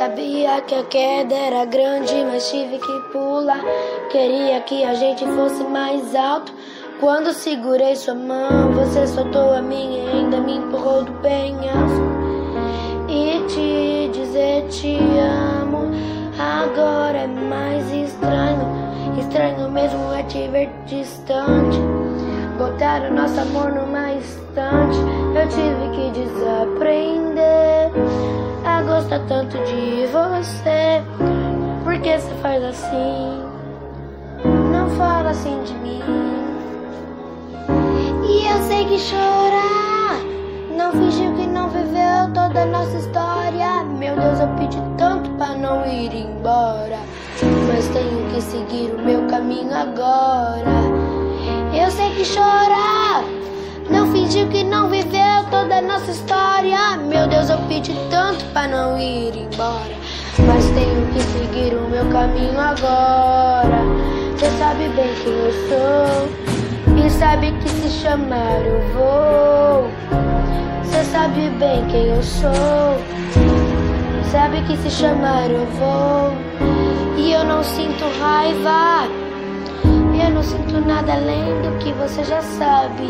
Sabia que a queda era grande, mas tive que pular. Queria que a gente fosse mais alto. Quando segurei sua mão, você soltou a minha e ainda me empurrou do penhasco. E te dizer te amo agora é mais estranho. Estranho mesmo é te ver distante. Botaram nosso amor numa estante. A gostar tanto de você. Por que você faz assim? Não fala assim de mim. E eu sei que chorar não fingiu que não viveu toda a nossa história. Meu Deus, eu pedi tanto pra não ir embora. Mas tenho que seguir o meu caminho agora. Eu sei que chorar não fingiu que não viveu toda a nossa história. Pra não ir embora. Mas tenho que seguir o meu caminho agora. Você sabe bem quem eu sou. E sabe que se chamar eu vou. Você sabe bem quem eu sou. Sabe que se chamar eu vou. E eu não sinto raiva. Eu não sinto nada além do que você já sabe.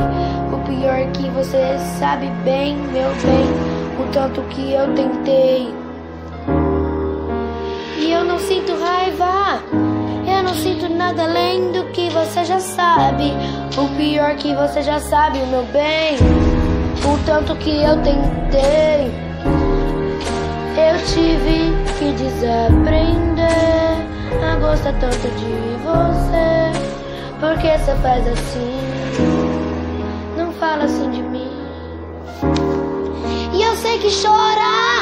O pior é que você sabe bem, meu bem, o tanto que eu tentei. E eu não sinto raiva. Eu não sinto nada além do que você já sabe. O pior é que você já sabe, meu bem, o tanto que eu tentei. Eu tive que desaprender a gostar tanto de você. Porque você faz assim? Não fala assim de mim. Eu sei que chora,